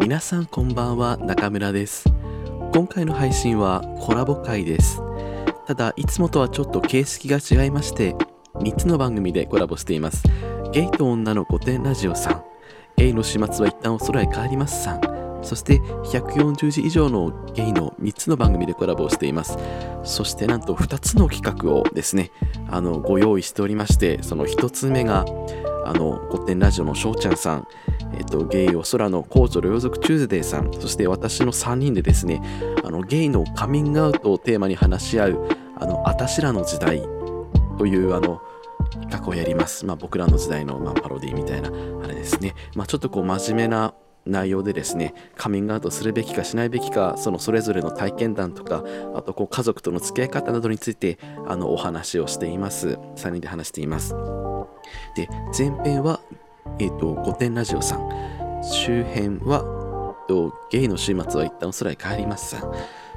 皆さんこんばんは中村です。今回の配信はコラボ会です。ただいつもとはちょっと形式が違いまして3つの番組でコラボしています。ゲイと女の古典ラジオさん。ゲイの始末は一旦お空へ帰りますさん。そして140字以上のゲイの3つの番組でコラボをしています。そしてなんと2つの企画をですねあのご用意しておりましてその1つ目があの古典ラジオのしょうちゃんさんえっと、ゲイを空の公女両族チューズデーさん、そして私の3人でですね、あのゲイのカミングアウトをテーマに話し合う、あの、あたしらの時代というあの、企画をやります。まあ僕らの時代の、まあ、パロディみたいな、あれですね。まあちょっとこう真面目な内容でですねカミングアウトするべきかしないべきかそのそれぞれの体験談とかあとこう家族との付き合い方などについてあのお話をしています3人で話していますで前編はえっ、ー、と、御殿ラジオさん。周辺は、えー、とゲイの週末は一旦おそらく帰りますさん。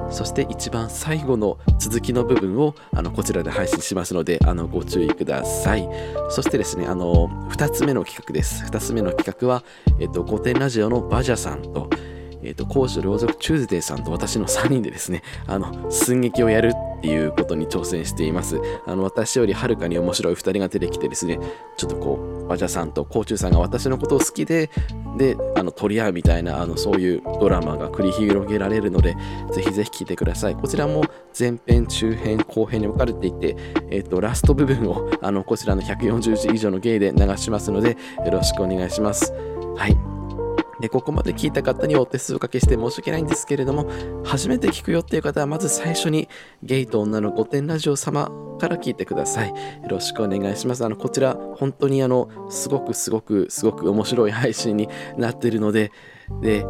そして一番最後の続きの部分をあのこちらで配信しますのであのご注意ください。そしてですね、あの2つ目の企画です。2つ目の企画は、えっ、と、御殿ラジオのバジャさんと、えっ、ー、と、講師両族チューズデーさんと私の3人でですね、あの、寸劇をやるっていうことに挑戦しています。あの、私よりはるかに面白い2人が出てきてですね、ちょっとこう、バジャさんとコーチューさんが私のことを好きで、で、あの、取り合うみたいな、あの、そういうドラマが繰り広げられるので、ぜひぜひ聞いてください。こちらも前編、中編、後編に分かれていて、え、ー、と、ラスト部分を、あの、こちらの140字以上の芸で流しますので、よろしくお願いします。はい。え、ここまで聞いた方にお手数をかけして申し訳ないんですけれども、初めて聞くよっていう方は、まず最初にゲイと女の御殿ラジオ様から聞いてください。よろしくお願いします。あの、こちら、本当にあの、すごくすごくすごく面白い配信になってるので、で、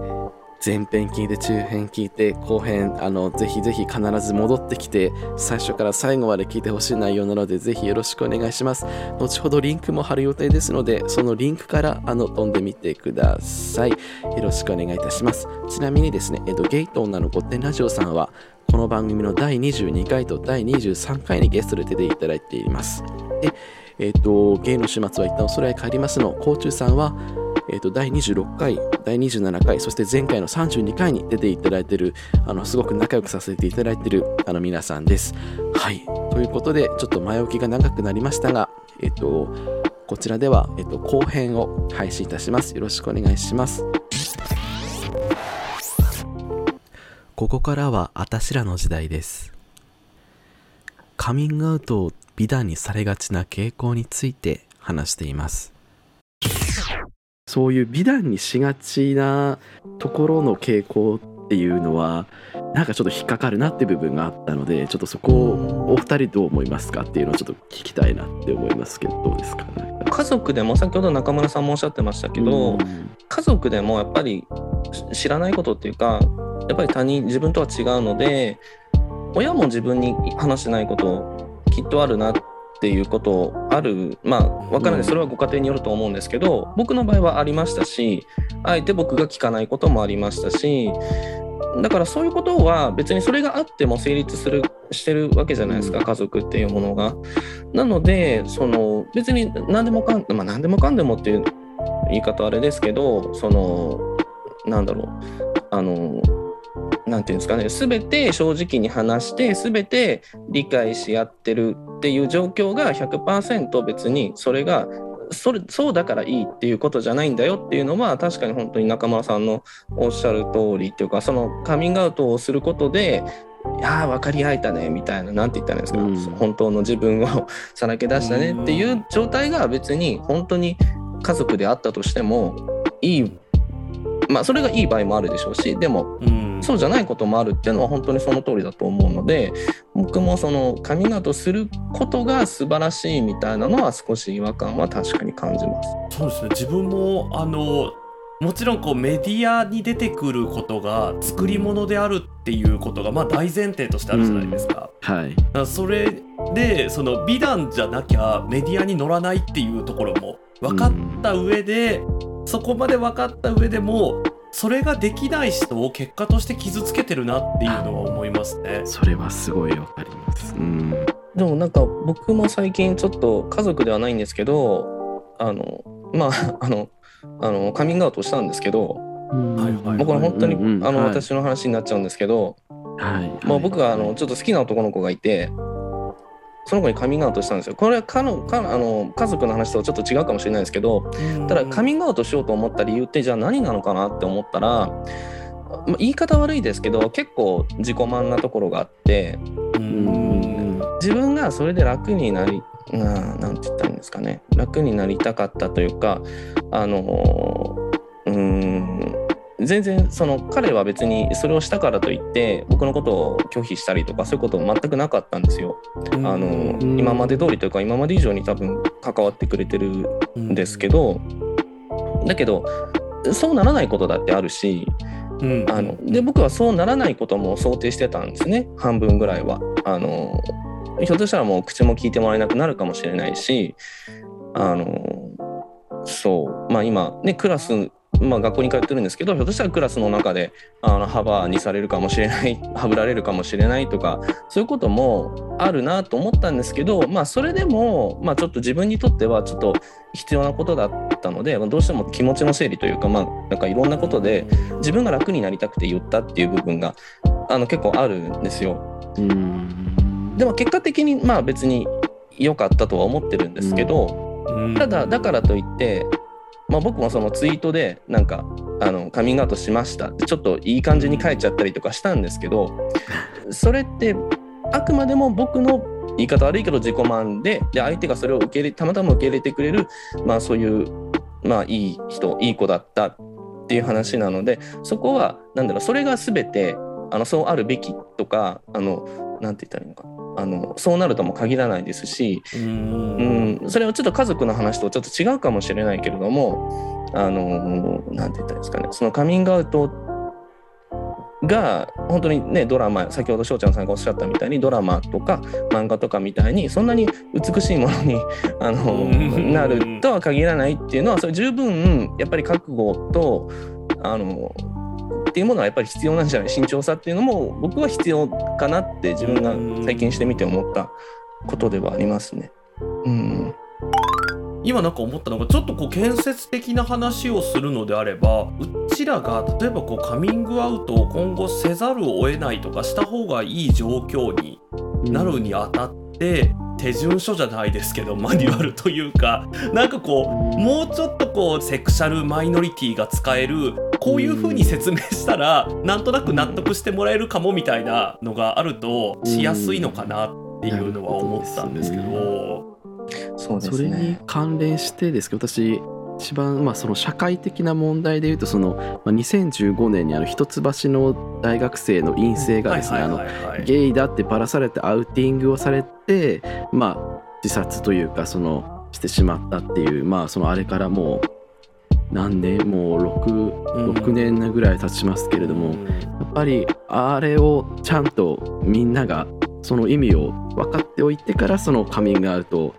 前編聞いて中編聞いて後編あのぜひぜひ必ず戻ってきて最初から最後まで聞いてほしい内容なのでぜひよろしくお願いします。後ほどリンクも貼る予定ですのでそのリンクからあの飛んでみてください。よろしくお願いいたします。ちなみにですね、えっと、ゲイと女の御殿ラジオさんはこの番組の第22回と第23回にゲストで出ていただいています。でえっ、と、ゲイの始末は一旦お空へ帰りますの、甲虫さんは、えー、と第26回、第27回、そして前回の32回に出ていただいている、あのすごく仲良くさせていただいているあの皆さんです。はい。ということで、ちょっと前置きが長くなりましたが、えっ、ー、と、こちらでは、えっ、ー、と、後編を配信いたします。よろしくお願いします。ここからはあたしらの時代です。カミングアウトを美談にされがちな傾向について話しています。そういう美談にしがちなところの傾向っていうのはなんかちょっと引っかかるなって部分があったのでちょっとそこをお二人どう思いますかっていうのをちょっと聞きたいなって思いますけどどうですか？ね家族でも先ほど中村さんもおっしゃってましたけど、家族でもやっぱり知らないことっていうかやっぱり他人自分とは違うので親も自分に話してないこときっとあるなっっていうことあるまあ分からない。それはご家庭によると思うんですけど僕の場合はありましたしあえて僕が聞かないこともありましたしだからそういうことは別にそれがあっても成立するしてるわけじゃないですか家族っていうものが。なのでその別に何でもかん、まあ、何でもかんでもっていう言い方あれですけどそのなんだろう。あのなんていうんですかね、すべて正直に話して、すべて理解し合ってるっていう状況が100%別にそれがそれそうだからいいっていうことじゃないんだよっていうのは確かに本当に中村さんのおっしゃる通りっていうかそのカミングアウトをすることでいや分かり合えたねみたいな何て言ったらいいんですか、うん、本当の自分を さらけ出したねっていう状態が別に本当に家族であったとしてもいいまあそれがいい場合もあるでしょうしでも、うんそうじゃないこともあるっていうのは本当にその通りだと思うので僕もそのカミングアウトすることが素晴らしいみたいなのは少し違和感は確かに感じます。そうですね自分もあのもちろんこうメディアに出てくることが作り物であるっていうことがまあ大前提としてあるじゃないですか。うん、はい、だそれでその美談じゃなきゃメディアに乗らないっていうところも分かった上で、うん、そこまで分かった上でもそれができない人を結果として傷つけてるなっていうのは思いますね。それはすごいわかります。うん。でもなんか僕も最近ちょっと家族ではないんですけどあのまあ あのあのカミングアウトしたんですけどはいはい僕は本当に、うんうんあのはい。私の話になっちゃうんですけど、はい。まあ、僕があのちょっと好きな男の子がいてその子にカミングアウトしたんですよ。これはかのかあの家族の話とはちょっと違うかもしれないですけどただカミングアウトしようと思った理由ってじゃあ何なのかなって思ったら、まあ、言い方悪いですけど結構自己満なところがあってうん自分がそれで楽になりななんて言ったらいいんですかね。楽になりたかったというかあのうーん全然その彼は別にそれをしたからといって僕のことを拒否したりとかそういうこと全くなかったんですよ。あのん今まで通りというか今まで以上に多分関わってくれてるんですけどだけどそうならないことだってあるしうんあので僕はそうならないことも想定してたんですね半分ぐらいは。あのひょっとしたらもう口も聞いてもらえなくなるかもしれないしあのそうまあ今ねクラスまあ、学校に通ってるんですけどひょっとしたらクラスの中であの幅にされるかもしれない はぶられるかもしれないとかそういうこともあるなと思ったんですけどまあそれでも、まあ、ちょっと自分にとってはちょっと必要なことだったのでまあどうしても気持ちの整理というかまあなんかいろんなことで自分が楽になりたくて言ったっていう部分があの結構あるんですよ。うんでも結果的にまあ別に良かったとは思ってるんですけど、うんただだからといって、まあ、僕もそのツイートでなんかあのカミングアウトしました。ってちょっといい感じに書いちゃったりとかしたんですけどそれってあくまでも僕の言い方悪いけど自己満でで相手がそれを受け入れたまたま受け入れてくれる、まあ、そういう、まあ、いい人いい子だったっていう話なのでそこはなんだろうそれが全てあのそうあるべきとかあのなんて言ったらいいのか。あのそうなるとも限らないですし、うん。うん、それはちょっと家族の話とちょっと違うかもしれないけれどもあのなんて言ったらいいですかね。そのカミングアウトが本当にねドラマ先ほど翔ちゃんさんがおっしゃったみたいにドラマとか漫画とかみたいにそんなに美しいものにあのうん。なるとは限らないっていうのはそれ十分やっぱり覚悟とあのっていうものはやっぱり必要なんじゃない？慎重さっていうのも僕は必要かなって自分が最近してみて思ったことではありますね。うん。今なんか思ったのがちょっとこう建設的な話をするのであればうちらが例えばこうカミングアウトを今後せざるを得ないとかした方がいい状況になるにあたって手順書じゃないですけどマニュアルというかなんかこうもうちょっとこうセクシャルマイノリティが使えるこういう風に説明したらなんとなく納得してもらえるかもみたいなのがあるとしやすいのかなっていうのは思ったんですけど。そうでそれにすね。関連してですけど私一番まあその社会的な問題でいうとそのまあ2015年にあの一橋の大学生の陰性がですねゲイだってバラされてアウティングをされてまあ自殺というかそのしてしまったっていうまあそのあれからもう何年もう 6, うん。6年ぐらい経ちますけれども、やっぱりあれをちゃんとみんながその意味を分かっておいてからそのカミングアウトを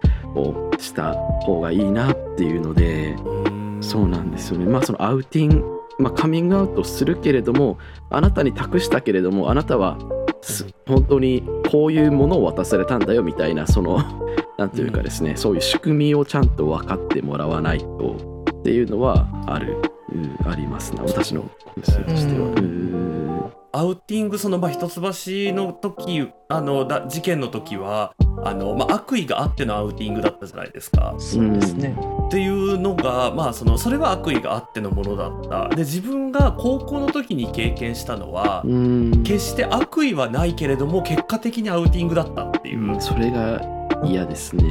した方がいいなっていうのでうん。そうなんですよね。まあそのアウティング、まあ、カミングアウトするけれどもあなたに託したけれどもあなたはす本当にこういうものを渡されたんだよみたいなその なんというかですね、そういう仕組みをちゃんと分かってもらわないとっていうのはある、うんありますね私の本心としては。うん。うん。アウティングそのまあ一橋の時あのだ事件の時はあの、まあ、悪意があってのアウティングだったじゃないですか。そうですね。っていうのが、まあ、そのそれは悪意があってのものだった。で自分が高校の時に経験したのは、うん決して悪意はないけれども結果的にアウティングだったっていう。うんそれが嫌ですね。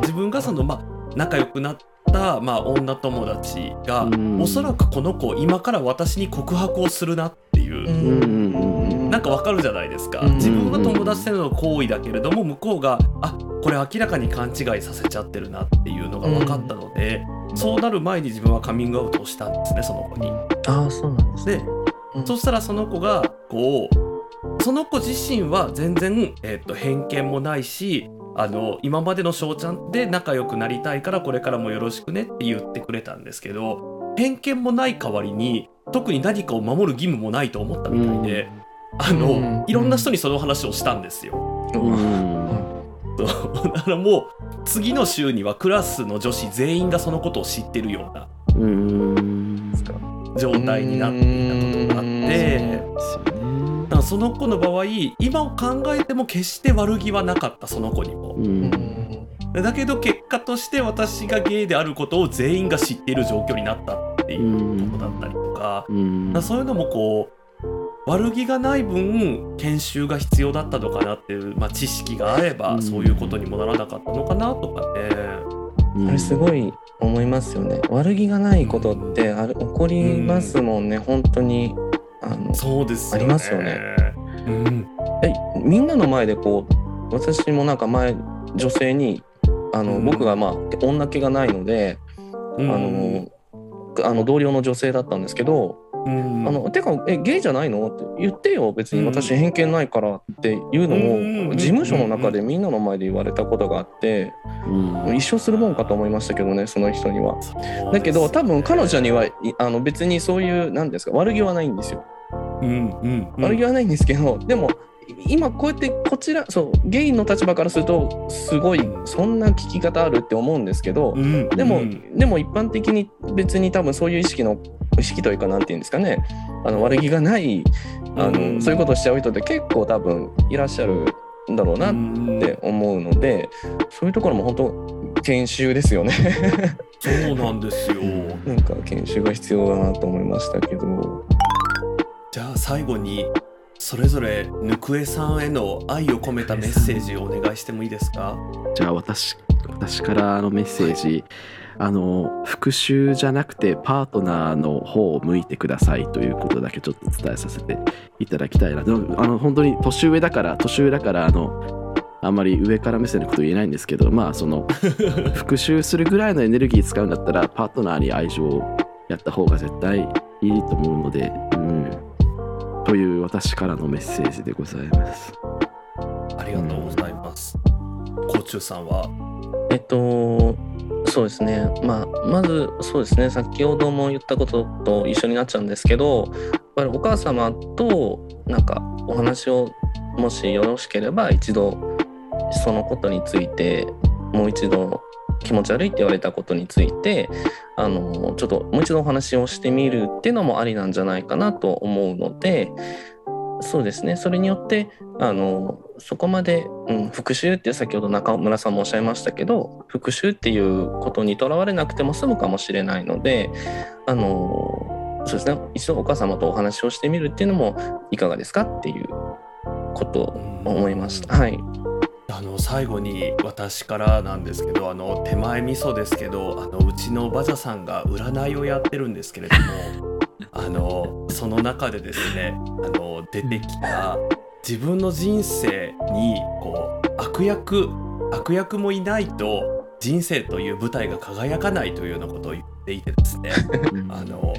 自分がその、まあ、仲良くなった、まあ、女友達が、うんおそらくこの子今から私に告白をするなっていう。うんなんかわかるじゃないですか、うん。自分は友達との行為だけれども向こうがあこれ明らかに勘違いさせちゃってるなっていうのが分かったので、そうなる前に自分はカミングアウトをしたんですねその子に。ああ、そうなんですね。で、うん。そしたらその子がこうその子自身は全然、えっと偏見もないしあの今までの翔ちゃんで仲良くなりたいからこれからもよろしくねって言ってくれたんですけど偏見もない代わりに特に何かを守る義務もないと思ったみたいで、あの、うん。いろんな人にその話をしたんですよ。うん。そう。だからもう次の週にはクラスの女子全員がそのことを知ってるようなうーん。ですか状態になっていたことがあってだからその子の場合今を考えても決して悪気はなかったその子にも。だけど結果として私がゲイであることを全員が知っている状況になったっていうことだったりとかうん。だからそういうのもこう悪気がない分研修が必要だったのかなっていう、まあ、知識があればうん。そういうことにもならなかったのかなとかね。うん。あれすごい思いますよね。悪気がないことってある起こりますもんね、本当にあのそうですよね。ありますよね。うん、えみんなの前でこう私もなんか前女性にあの、うん。僕がまあ女気がないので、うん。あのあの同僚の女性だったんですけどうん。あのてかえゲイじゃないの？って言ってよ。別に私偏見ないからっていうのうんを事務所の中でみんなの前で言われたことがあってうん。一生するもんかと思いましたけどねその人には。だけど多分彼女にはいあの別にそういう何ですか悪気はないんですよ。うんうんうん。悪気はないんですけど、でも今こうやってこちらそうゲイの立場からするとすごいそんな聞き方あるって思うんですけど、うんでも、うん。でも一般的に別に多分そういう意識の意識というかなんて言うんですかね。あの悪気がないあの、うん。そういうことをしちゃう人って結構多分いらっしゃるんだろうなっうんて思うので、そういうところも本当研修ですよね。そうなんですよ。なんか研修が必要だなと思いましたけど。じゃあ最後にそれぞれぬくえさんへの愛を込めたメッセージをお願いしてもいいですか？じゃあ私私からのメッセージ、あの復讐じゃなくてパートナーの方を向いてくださいということだけちょっと伝えさせていただきたいな。でもあの本当に年上だから年上だからあのあんまり上から目線のこと言えないんですけどまあその復讐するぐらいのエネルギー使うんだったらパートナーに愛情をやった方が絶対いいと思うので、うん、という私からのメッセージでございます。ありがとうございます。甲虫さんは？えっとそうですねまあまずそうですね先ほども言ったことと一緒になっちゃうんですけどやっぱりお母様となんかお話をもしよろしければ一度そのことについてもう一度気持ち悪いって言われたことについてあのちょっともう一度お話をしてみるっていうのもありなんじゃないかなと思うのでそうですね。それによってあのそこまで、うん、復讐って先ほど中村さんもおっしゃいましたけど復讐っていうことにとらわれなくても済むかもしれないのであのそうですね。一度お母様とお話をしてみるっていうのもいかがですかっていうことを思いました。はい、あの最後に私からなんですけどあの手前味噌ですけどあのうちのバジャさんが占いをやってるんですけれども あのその中でですねあの出てきた自分の人生にこう悪役悪役もいないと人生という舞台が輝かないというようなことを言っていてですねあの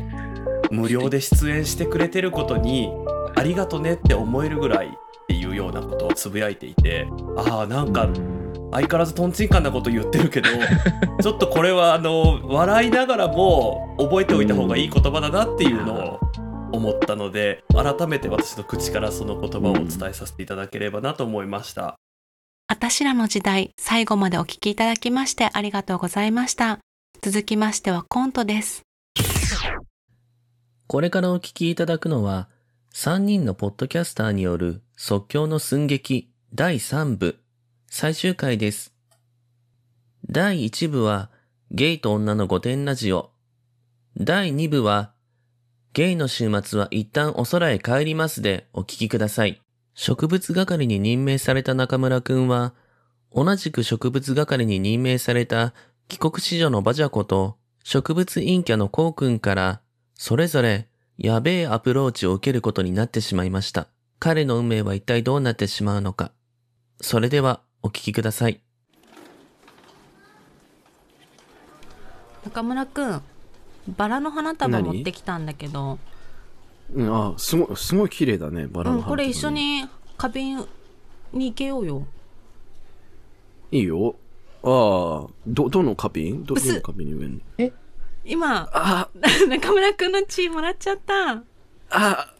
無料で出演してくれてることにありがとねって思えるぐらいっていうようなことをつぶやいていてああなんか相変わらずとんちんかんなこと言ってるけど ちょっとこれはあの笑いながらも覚えておいた方がいい言葉だなっていうのを思ったので改めて私の口からその言葉をお伝えさせていただければなと思いました。あたしらの時代、最後までお聞きいただきましてありがとうございました。続きましてはコントです。これからお聞きいただくのは、3人のポッドキャスターによる即興の寸劇第3部、最終回です。第1部は、ゲイと女の御殿ラジオ。第2部は、ゲイの週末は一旦お空へ帰りますでお聞きください。植物係に任命された中村くんは、同じく植物係に任命された帰国子女のバジャコと植物陰キャのコウくんからそれぞれやべえアプローチを受けることになってしまいました。彼の運命は一体どうなってしまうのか。それではお聞きください。中村くん、バラの花束何持ってきたんだけど、うん、あすごいすごい綺麗だねバラのうん、花これ一緒に花瓶に行けようよ。いいよ。ああどどの花瓶？どど薄の花瓶に植えんの？今、あ。中村くんの血もらっちゃった。あ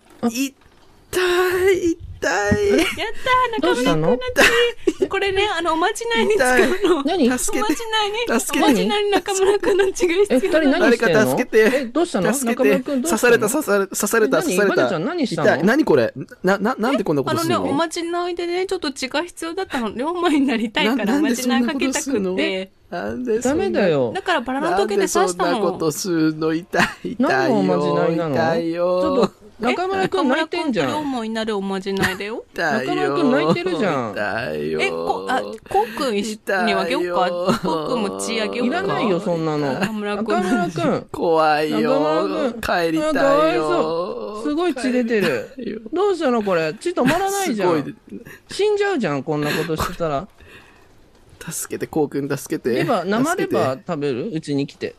痛い痛い。やったー中どうしたの？村くんたち。これねあのおまじないに使うの何？え、助けて。おまじない。に助けて。おまじないに中村くんの血が必二人要なの。何してんの？誰か助けて。え、どうしたの？助け中村てくんどうしたの？刺された刺され刺された何？刺されバジャちゃたん何したの？何これ？なななんでこんなこあのね、とするのおまじないでね、ちょっと血が必要だったの。龍馬になりたいからなおまじないかけたくて。なんでそダんなメだよだ。からバラの時ででそん刺したの。なことするの痛い痛いよ何のおまじないなの？痛いよちょっと、中村くん泣いてんじゃ中村くと龍ん。馬になるおまじないだよ。痛いよ中村くん泣いてるじゃん痛いよえ、こ、あ、こうくん一緒にあげようか？こうくんも血あげようか？いらないよ、そんなの。中村くん中村くん。怖い中よ村帰りあかわいたいよそうすごい血出てるどうしたのこれ？血止まらないじゃん。死んじゃうじゃん、こんなことしてたら。助けてこうくん助けてレバー、生レバ助ー食べる？うちに来て。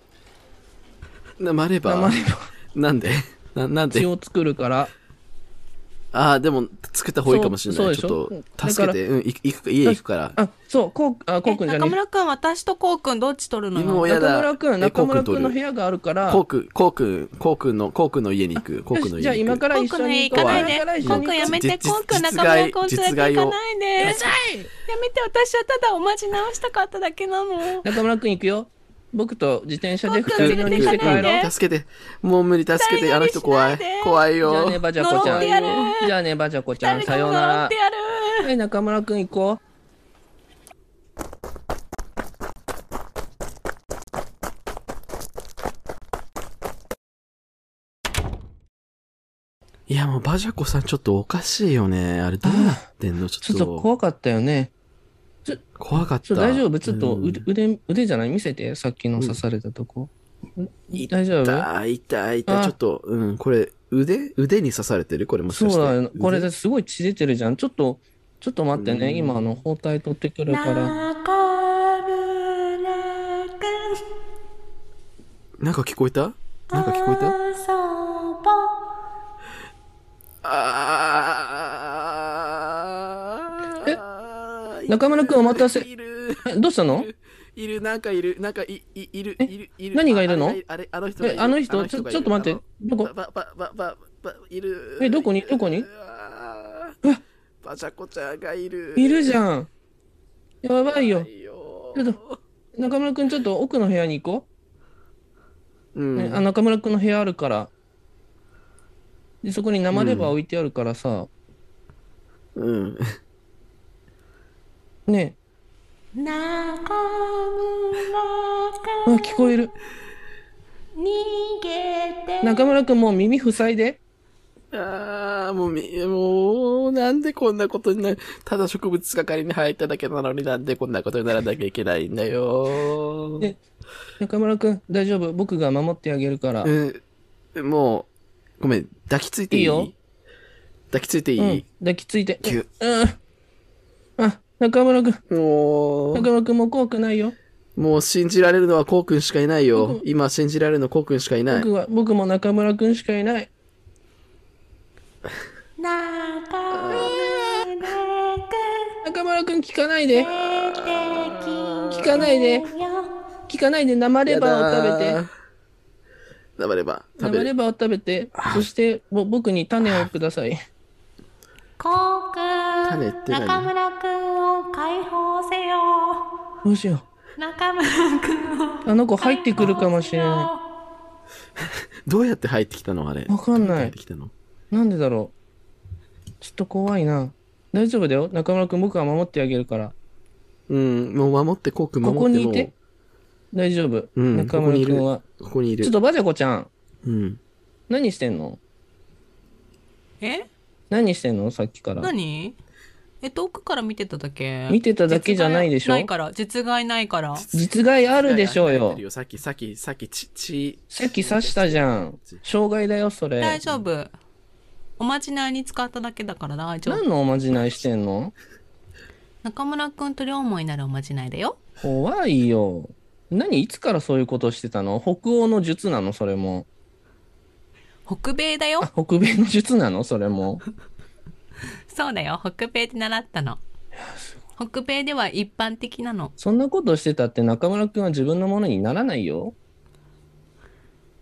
生レバー？生レバなんで？ななんー。血でを作るから。ああでも作った方がいいかもしれない。ちょっと助けて。うん行く行く家行くから。あ、そう、こう、あ、こうえくんじゃね？中村くん、私とこうくんどっち取るの？よ。今親だ。中村くん、え中村くんの部屋があるから。こうくんこうくんこうくんのこうくんの家に行く。こうくんのよしじゃあ家に行く今から一こうくんの家緒に行かないで。今から。一こうくん緒に行こやめて、実こうくん実中村くん連れて行かないで。やめて、私はただおまじないをしたかっただけなの。う中村くん行くよ。僕と自転車でこうくん二人乗りして帰ろう。助けてもう無理助けてあの人怖い怖いじゃあよね、バジャコちゃん。じゃあね、バジャコちゃん。誰さようなら。はい、中村くん行こいやもうバジャコさんちょっとおかしいよねあれどうなってんの？う。ちちょっょっとと怖かったよね。怖かった。大丈夫？ちょっとうん腕、腕、腕じゃない？見せて。さっきの刺されたとこ。痛い大丈夫？痛い痛い痛い。あ。ちょっとうん。これ腕腕に刺されてる？これもしかして。そうだよ。これすごい血出てるじゃん。ちょっと、ちょっと待ってね。うん。今、あの、包帯取ってくるから。なんか聞こえた？なんか聞こえた？中村くんお待たせ。いる。えどうしたの？いるなんかいる。なんかいいいるえ？いるいる。何がいるの？ああれあの人え、る。あの人？ちょ、ちょっと待って。どこ？ばばばばばいる。えどこに？どこに？バチャコちゃんがいる。いるじゃん。やばいよ。ちょっと中村くんちょっと奥の部屋に行こう。うん。ね、あ中村くんの部屋あるから。で、そこに生レバー置いてあるからさ。うんね中村あ、聞こえる。逃げて中村くんもう耳塞いで。ああ、もうみ、もう、なんでこんなことになる。ただ植物係に入っただけなのになんでこんなことにならなきゃいけないんだよ。ね中村くん、大丈夫？僕が守ってあげるから。うん、もう、ごめん、抱きついていい？いいよ抱きついていい、うん、抱きついて。キュうん。あ、中村くん、も中村くんも怖くないよ。う、もう信じられるのはこうくんしかいないよ僕。今信じられるのこうくんしかいない。僕は、僕も中村くんしかいない。中村中村くん聞かないで。聞かないで。聞かないで生レバーを食べて。て。生レバー食べる。生レバーを食べて。そして、ぼ僕に種をください。こうくん種って何？中村くんを解放せよどうしよ中村くんをう。あの子入ってくるかもしれな どうやって入ってきたのあれ？わかんないどうやって入ってきたの？い。なんでだろう。ちょっと怖いな。大丈夫だよ。中村くん僕は守ってあげるから。うん、もう守って、こうくん守ってここにいて大丈夫。うん中村くんは。もうここにいるちょっ。とバジャコちゃん。うん。何してんの？え？何してんの？さっきから。何？え遠くから見てただけ？見てただけじゃないでしょ？実害ないから実害ないから実害あるでしょうよ。さっき、さっき、さっき、ち、ち、さっき刺したじゃん。障害だよ、それ。大丈夫おまじないに使っただけだから大丈夫何のおまじないしてんの？中村くんと両思いになるおまじないだよ怖いよ。何いつからそういうことしてたの？北欧の術なの？それも。北米だよあ、北米の術なの？それも。そうだよ北米で習ったの北米では一般的なのそんなことしてたって中村くんは自分のものにならないよ。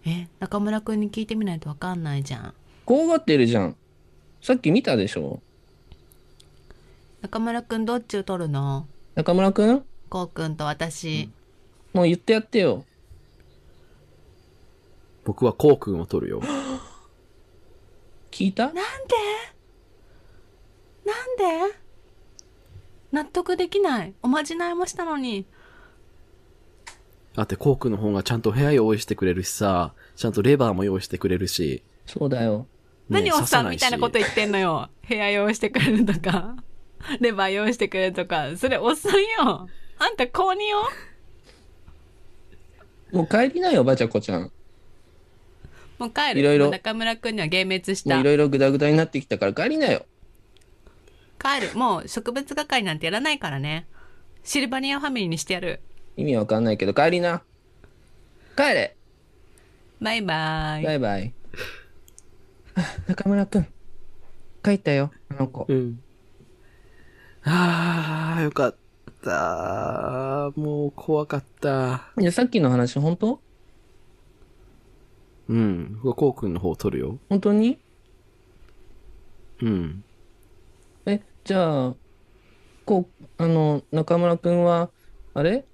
え中村くんに聞いてみないとわかんないじゃん怖がってるじゃん。さっき見たでしょ中村くんどっちを取るの？中村くん？こうくんと私。もう言ってやってよ。僕はこうくんを取るよ。聞いた？なんで？なんで？納得できない。おまじないもしたのに。だってこうくんの方がちゃんと部屋用意してくれるしさ、ちゃんとレバーも用意してくれるし。そうだよ。ね何おっさんみたいなこと言ってんのよ。部屋用意してくれるとか、レバー用意してくれるとか、それおっさんよ。あんた高2よ。もう帰りなよ、ばちゃこちゃん。もう帰る。いろいろ中村くんには幻滅したもうい。ろいろグダグダになってきたから帰りなよ。帰る。もう植物係なんてやらないからね。シルバニアファミリーにしてやる。意味わかんないけど帰りな。帰れバイバイ。バイバイ。あ中村くん。帰ったよ、あの子。うん。あー、よかった。もう怖かった。いや、さっきの話本当？うん。僕はこうくんの方を取るよ。本当に？うん。え、じゃあ、こう、あの、中村くんは、あれ？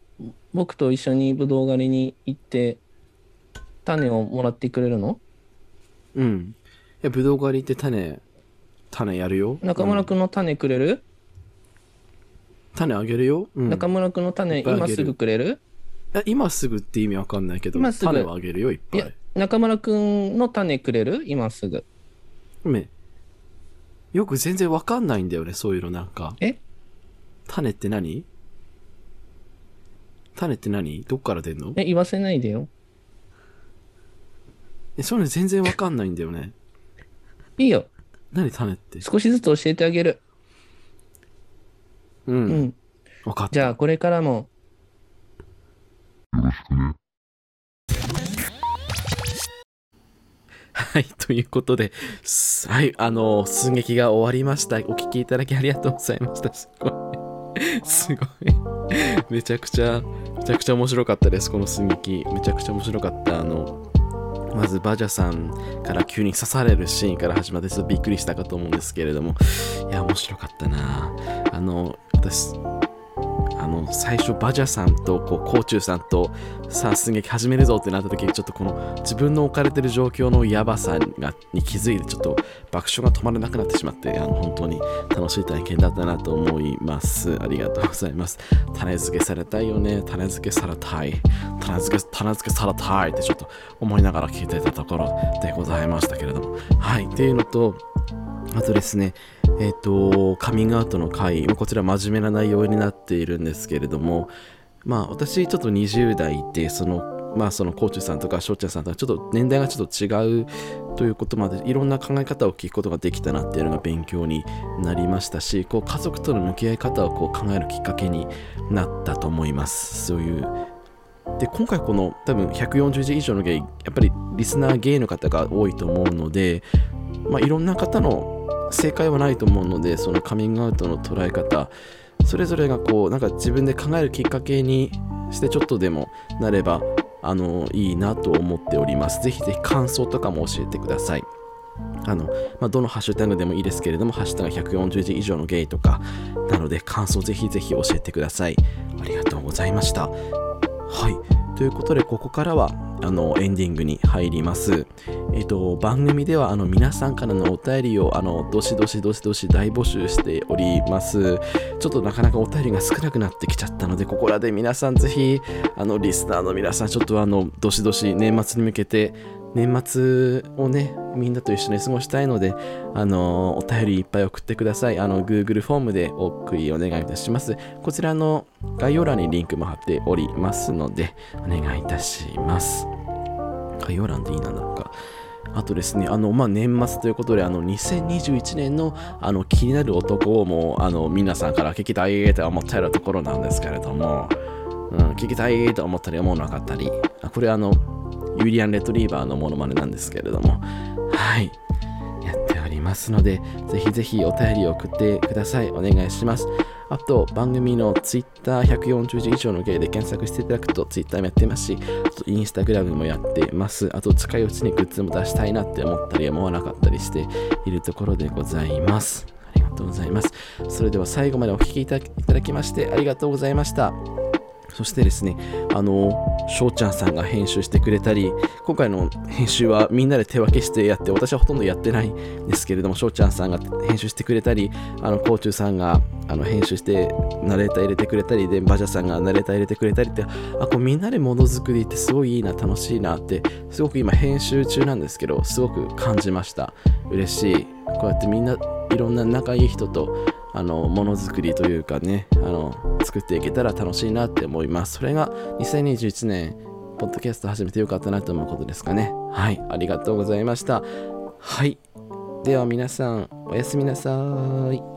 僕と一緒にぶどう狩りに行って、種をもらってくれるの？うん。いや、ぶどう狩りって種、種やるよ。中村くんの種くれる、種あげるよ。うん。中村くんの種いっぱいあげる今すぐくれる？今すぐって意味わかんないけど、今すぐ種をあげるよ、いっぱい。いや、中村くんの種くれる？今すぐ。ごめん。よく全然わかんないんだよね、そういうのなんか。え？種って何？種って何？どっから出んの？え、言わせないでよ。え、そういうの全然わかんないんだよね。いいよ。何種って？少しずつ教えてあげる。う。うんん。わかった。じゃあ、これからも、はい、ということで、はい、あの、寸劇が終わりました。お聞きいただきありがとうございました。すごい。すごい。めちゃくちゃ、めちゃくちゃ面白かったです、この寸劇。めちゃくちゃ面白かった。あの、まずバジャさんから急に刺されるシーンから始まってちょっとびっくりしたかと思うんですけれども、いや、面白かったな。あの、私、あの、最初バジャさんと、こう、コーチューさんと、さあ、寸劇始めるぞってなった時に、ちょっとこの自分の置かれてる状況のやばさがに気づいて、ちょっと爆笑が止まらなくなってしまって、あの、本当に楽しい体験だったなと思います。ありがとうございます。種付けされたいよね。種付けされたい。種付け、種付けされたいってちょっと思いながら聞いてたところでございましたけれども。はい。っていうのと、あとですね、えっ、と、カミングアウトの回、こちら真面目な内容になっているんですけれども、まあ私ちょっと20代で、その、まあそのコーチさんとかしょうちゃんさんとかちょっと年代がちょっと違うということまでいろんな考え方を聞くことができたなっていうのが勉強になりましたし、こう家族との向き合い方をこう考えるきっかけになったと思います。そういうで今回この多分140字以上のゲイやっぱりリスナーゲイの方が多いと思うので、まあ、いろんな方の正解はないと思うのでそのカミングアウトの捉え方それぞれがこうなんか自分で考えるきっかけにしてちょっとでもなればあのいいなと思っておりますぜひぜひ感想とかも教えてくださいあの、まあ、どのハッシュタグでもいいですけれども、ハッシュタグ140字以上のゲイとか、なので感想ぜひぜひ教えてください。ありがとうございました。はい。ということで、ここからは、あの、エンディングに入ります。えっ、と、番組では、あの、皆さんからのお便りを、あの、どしどしどしどし大募集しております。ちょっとなかなかお便りが少なくなってきちゃったので、ここらで皆さんぜひ、あの、リスナーの皆さん、ちょっとあの、どしどし年末に向けて、年末をね、みんなと一緒に過ごしたいので、あの、お便りいっぱい送ってください。あの、Google フォームでお送りお願いいたします。こちらの概要欄にリンクも貼っておりますので、お願いいたします。概要欄でいいな、なんか。あとですね、あの、まあ、年末ということで、あの、2021年の、あの、気になる男をもう、あの、皆さんから聞きたいと思っているところなんですけれども、うん、聞きたいと思ったり思わなかったり、これあの、ユリアン・レトリーバーのモノマネなんですけれども、はい、やっておりますので、ぜひぜひお便りを送ってください。お願いします。あと、番組の Twitter140 字以上のゲイで検索していただくと Twitter もやってますし、あと Instagram もやってます。あと、近いうちにグッズも出したいなって思ったり思わなかったりしているところでございます。ありがとうございます。それでは最後までお聞きいただきましてありがとうございました。そしてですね、あの、翔ちゃんさんが編集してくれたり、今回の編集はみんなで手分けしてやって、私はほとんどやってないんですけれども、翔ちゃんさんが編集してくれたり、あの、コーチューさんがあの編集してナレーター入れてくれたりで、バジャさんがナレーター入れてくれたりって、あ、こうみんなでものづくりってすごいいいな、楽しいなって、すごく今編集中なんですけど、すごく感じました。嬉しい。こうやってみんないろんな仲いい人とあのものづくりというかねあの作っていけたら楽しいなって思います。それが2021年ポッドキャスト始めてよかったなと思うことですかね。はい。ありがとうございました。はい。では皆さんおやすみなさい。